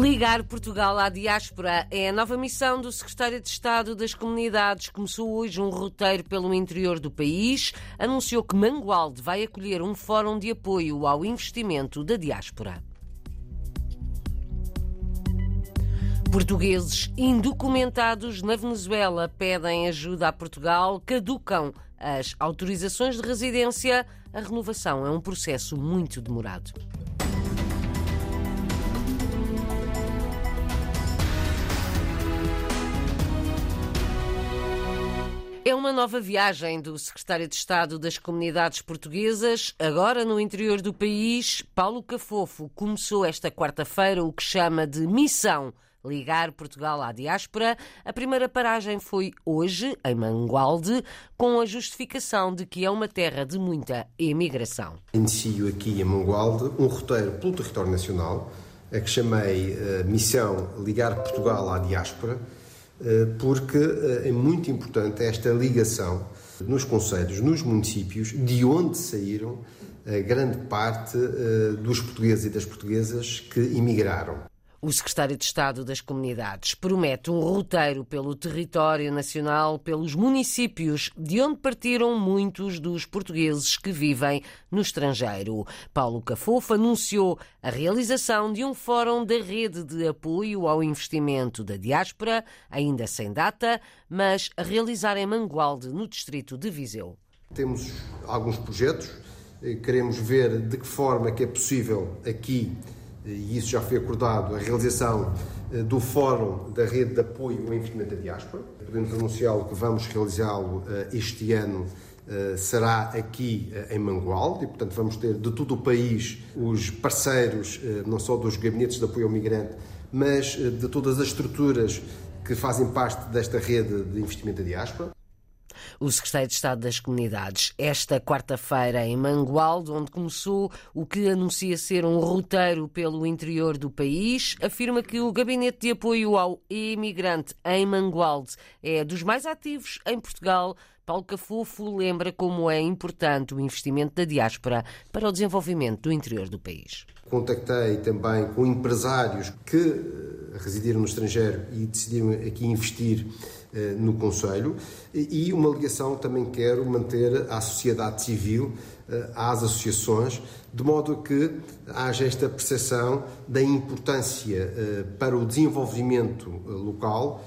Ligar Portugal à diáspora é a nova missão do Secretário de Estado das Comunidades. Começou hoje um roteiro pelo interior do país. Anunciou que Mangualde vai acolher um fórum de apoio ao investimento da diáspora. Portugueses indocumentados na Venezuela pedem ajuda a Portugal, caducam as autorizações de residência. A renovação é um processo muito demorado. Uma nova viagem do secretário de Estado das Comunidades Portuguesas. Agora, no interior do país, Paulo Cafofo começou esta quarta-feira o que chama de Missão Ligar Portugal à Diáspora. A primeira paragem foi hoje, em Mangualde, com a justificação de que é uma terra de muita emigração. Inicio aqui em Mangualde um roteiro pelo território nacional, a que chamei uh, Missão Ligar Portugal à Diáspora eh, porque eh, é muito importante esta ligação nos conselhos, nos municípios, de onde saíram a grande parte eh, dos portugueses e das portuguesas que emigraram. O secretário de Estado das Comunidades promete um roteiro pelo território nacional, pelos municípios de onde partiram muitos dos portugueses que vivem no estrangeiro. Paulo Cafofo anunciou a realização de um fórum da rede de apoio ao investimento da diáspora, ainda sem data, mas a realizar em Mangualde, no distrito de Viseu. Temos alguns projetos, queremos ver de que forma que é possível aqui e isso já foi acordado, a realização eh, do Fórum da Rede de Apoio ao Investimento da Diáspora. Podemos anunciá-lo que vamos realizá-lo eh, este ano eh, será aqui em Mangualde e, portanto, vamos ter de todo o país os parceiros, não só dos gabinetes de apoio ao migrante, mas de todas as estruturas que fazem parte desta rede de investimento da diáspora o secretário de Estado das Comunidades, esta quarta-feira em Mangualde, onde começou o que anuncia ser um roteiro pelo interior do país, afirma que o Gabinete de Apoio ao Imigrante em Mangualde é dos mais ativos em Portugal. Paulo Cafufo lembra como é importante o investimento da diáspora para o desenvolvimento do interior do país. Contactei também com empresários que eh, residiram no estrangeiro e decidiram aqui investir eh, no Conselho e uma ligação também quero manter à sociedade civil, eh, às associações, de modo que haja esta percepção da importância para o desenvolvimento local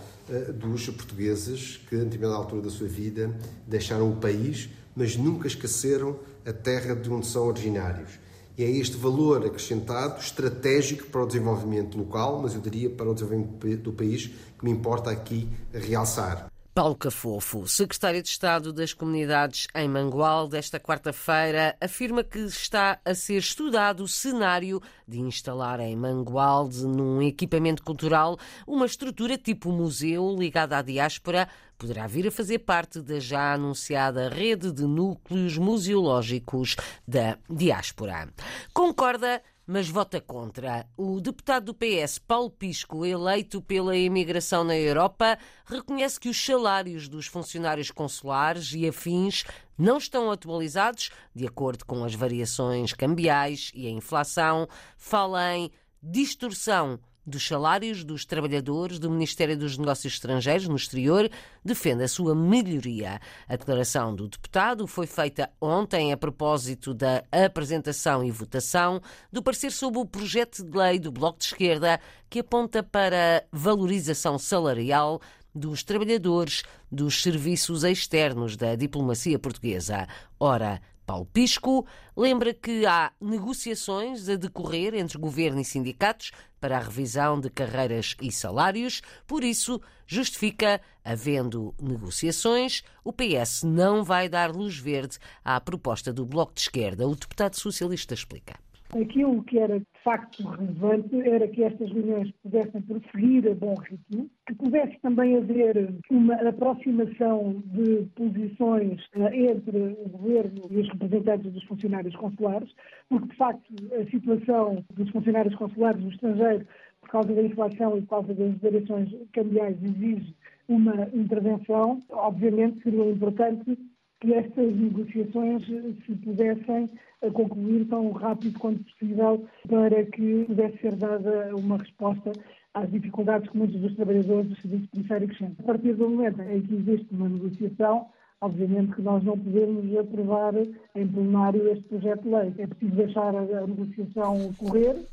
dos portugueses que, em determinada altura da sua vida, deixaram o país, mas nunca esqueceram a terra de onde são originários. E é este valor acrescentado, estratégico para o desenvolvimento local, mas eu diria para o desenvolvimento do país, que me importa aqui realçar. Paulo Cafofo, secretário de Estado das Comunidades em Mangual, desta quarta-feira, afirma que está a ser estudado o cenário de instalar em Mangualde, num equipamento cultural, uma estrutura tipo museu ligada à diáspora, poderá vir a fazer parte da já anunciada rede de núcleos museológicos da diáspora. Concorda mas vota contra. O deputado do PS, Paulo Pisco, eleito pela imigração na Europa, reconhece que os salários dos funcionários consulares e afins não estão atualizados de acordo com as variações cambiais e a inflação. Fala em distorção dos salários dos trabalhadores do Ministério dos Negócios Estrangeiros no exterior defende a sua melhoria. A declaração do deputado foi feita ontem a propósito da apresentação e votação do parecer sobre o projeto de lei do Bloco de Esquerda que aponta para a valorização salarial dos trabalhadores dos serviços externos da diplomacia portuguesa. Ora, Paulo Pisco lembra que há negociações a decorrer entre governo e sindicatos para a revisão de carreiras e salários, por isso justifica, havendo negociações, o PS não vai dar luz verde à proposta do Bloco de Esquerda. O deputado socialista explica. Aquilo que era de facto relevante era que estas reuniões pudessem prosseguir a bom ritmo, que pudesse também haver uma aproximação de posições eh, entre o governo e os representantes dos funcionários consulares, porque de facto a situação dos funcionários consulares no estrangeiro, por causa da inflação e por causa das variações cambiais, exige uma intervenção. Obviamente seria importante que estas negociações se pudessem concluir tão rápido quanto possível para que pudesse ser dada uma resposta às dificuldades que muitos dos trabalhadores do Serviço Policiário sentem. A partir do momento em que existe uma negociação, obviamente que nós não podemos aprovar em plenário este projeto de lei. É preciso deixar a negociação correr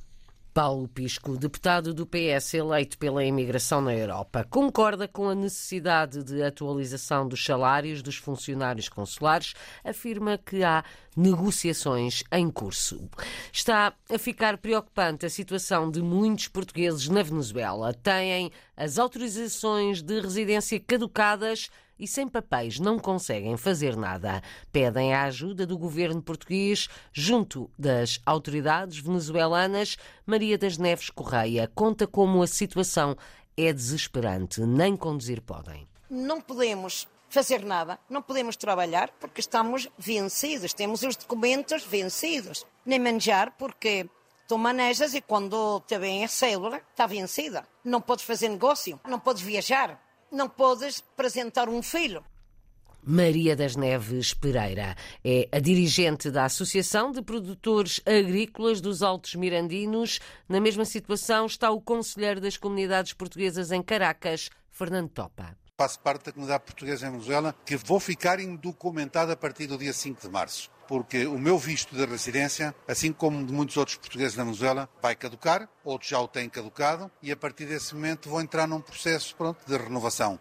Paulo Pisco, deputado do PS eleito pela imigração na Europa, concorda com a necessidade de atualização dos salários dos funcionários consulares, afirma que há negociações em curso. Está a ficar preocupante a situação de muitos portugueses na Venezuela. Têm as autorizações de residência caducadas e sem papéis não conseguem fazer nada. Pedem a ajuda do governo português junto das autoridades venezuelanas. Maria das Neves Correia conta como a situação é desesperante, nem conduzir podem. Não podemos fazer nada, não podemos trabalhar porque estamos vencidos, temos os documentos vencidos. Nem manjar porque tu manejas e quando te vem a célula está vencida. Não podes fazer negócio, não podes viajar não podes apresentar um filho. Maria das Neves Pereira é a dirigente da Associação de Produtores Agrícolas dos Altos Mirandinos. Na mesma situação está o conselheiro das comunidades portuguesas em Caracas, Fernando Topa. Faço parte da comunidade portuguesa em Venezuela, que vou ficar indocumentada a partir do dia 5 de março porque o meu visto de residência, assim como de muitos outros portugueses na Venezuela, vai caducar, outros já o têm caducado, e a partir desse momento vou entrar num processo pronto, de renovação,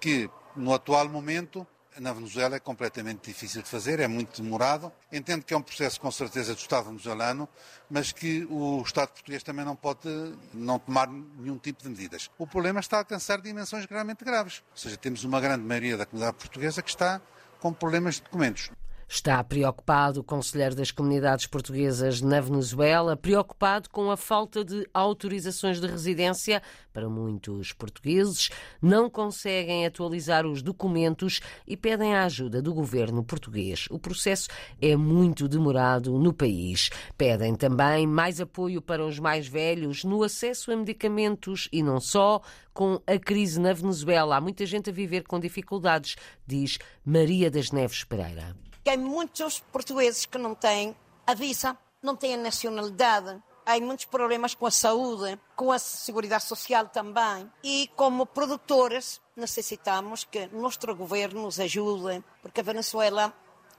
que no atual momento na Venezuela é completamente difícil de fazer, é muito demorado. Entendo que é um processo com certeza do Estado venezuelano, mas que o Estado português também não pode não tomar nenhum tipo de medidas. O problema está a alcançar dimensões realmente graves. Ou seja, temos uma grande maioria da comunidade portuguesa que está com problemas de documentos. Está preocupado o Conselheiro das Comunidades Portuguesas na Venezuela, preocupado com a falta de autorizações de residência para muitos portugueses, não conseguem atualizar os documentos e pedem a ajuda do governo português. O processo é muito demorado no país. Pedem também mais apoio para os mais velhos no acesso a medicamentos e não só. Com a crise na Venezuela, há muita gente a viver com dificuldades, diz Maria das Neves Pereira que há muitos portugueses que não têm a visa, não têm a nacionalidade. Há muitos problemas com a saúde, com a segurança social também. E como produtores necessitamos que nosso governo nos ajude, porque a Venezuela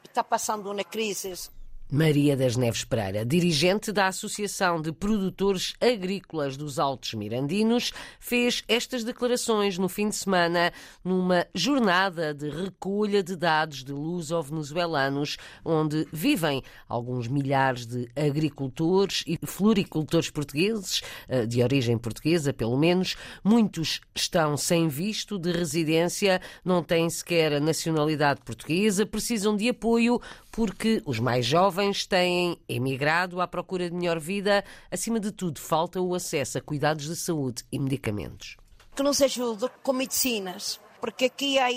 está passando uma crise Maria das Neves Pereira, dirigente da Associação de Produtores Agrícolas dos Altos Mirandinos, fez estas declarações no fim de semana numa jornada de recolha de dados de luso-venezuelanos, onde vivem alguns milhares de agricultores e floricultores portugueses, eh, de origem portuguesa pelo menos. Muitos estão sem visto de residência, não têm sequer a nacionalidade portuguesa, precisam de apoio porque os mais jovens têm emigrado à procura de melhor vida. Acima de tudo, falta o acesso a cuidados de saúde e medicamentos. Que nos ajude com medicinas, porque aqui há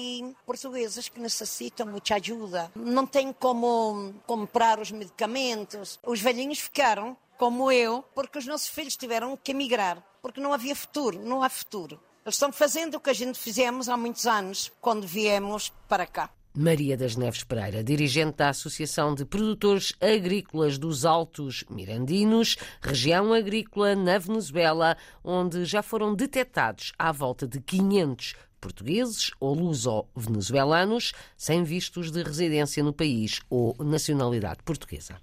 portugueses que necessitam muita ajuda. Não têm como comprar os medicamentos. Os velhinhos ficaram, como eu, porque os nossos filhos tiveram que emigrar, porque não havia futuro, não há futuro. Eles estão fazendo o que a gente fizemos há muitos anos, quando viemos para cá. Maria das Neves Pereira, dirigente da Associação de Produtores Agrícolas dos Altos Mirandinos, região agrícola na Venezuela, onde já foram detectados à volta de 500 portugueses ou luso-venezuelanos sem vistos de residência no país ou nacionalidade portuguesa.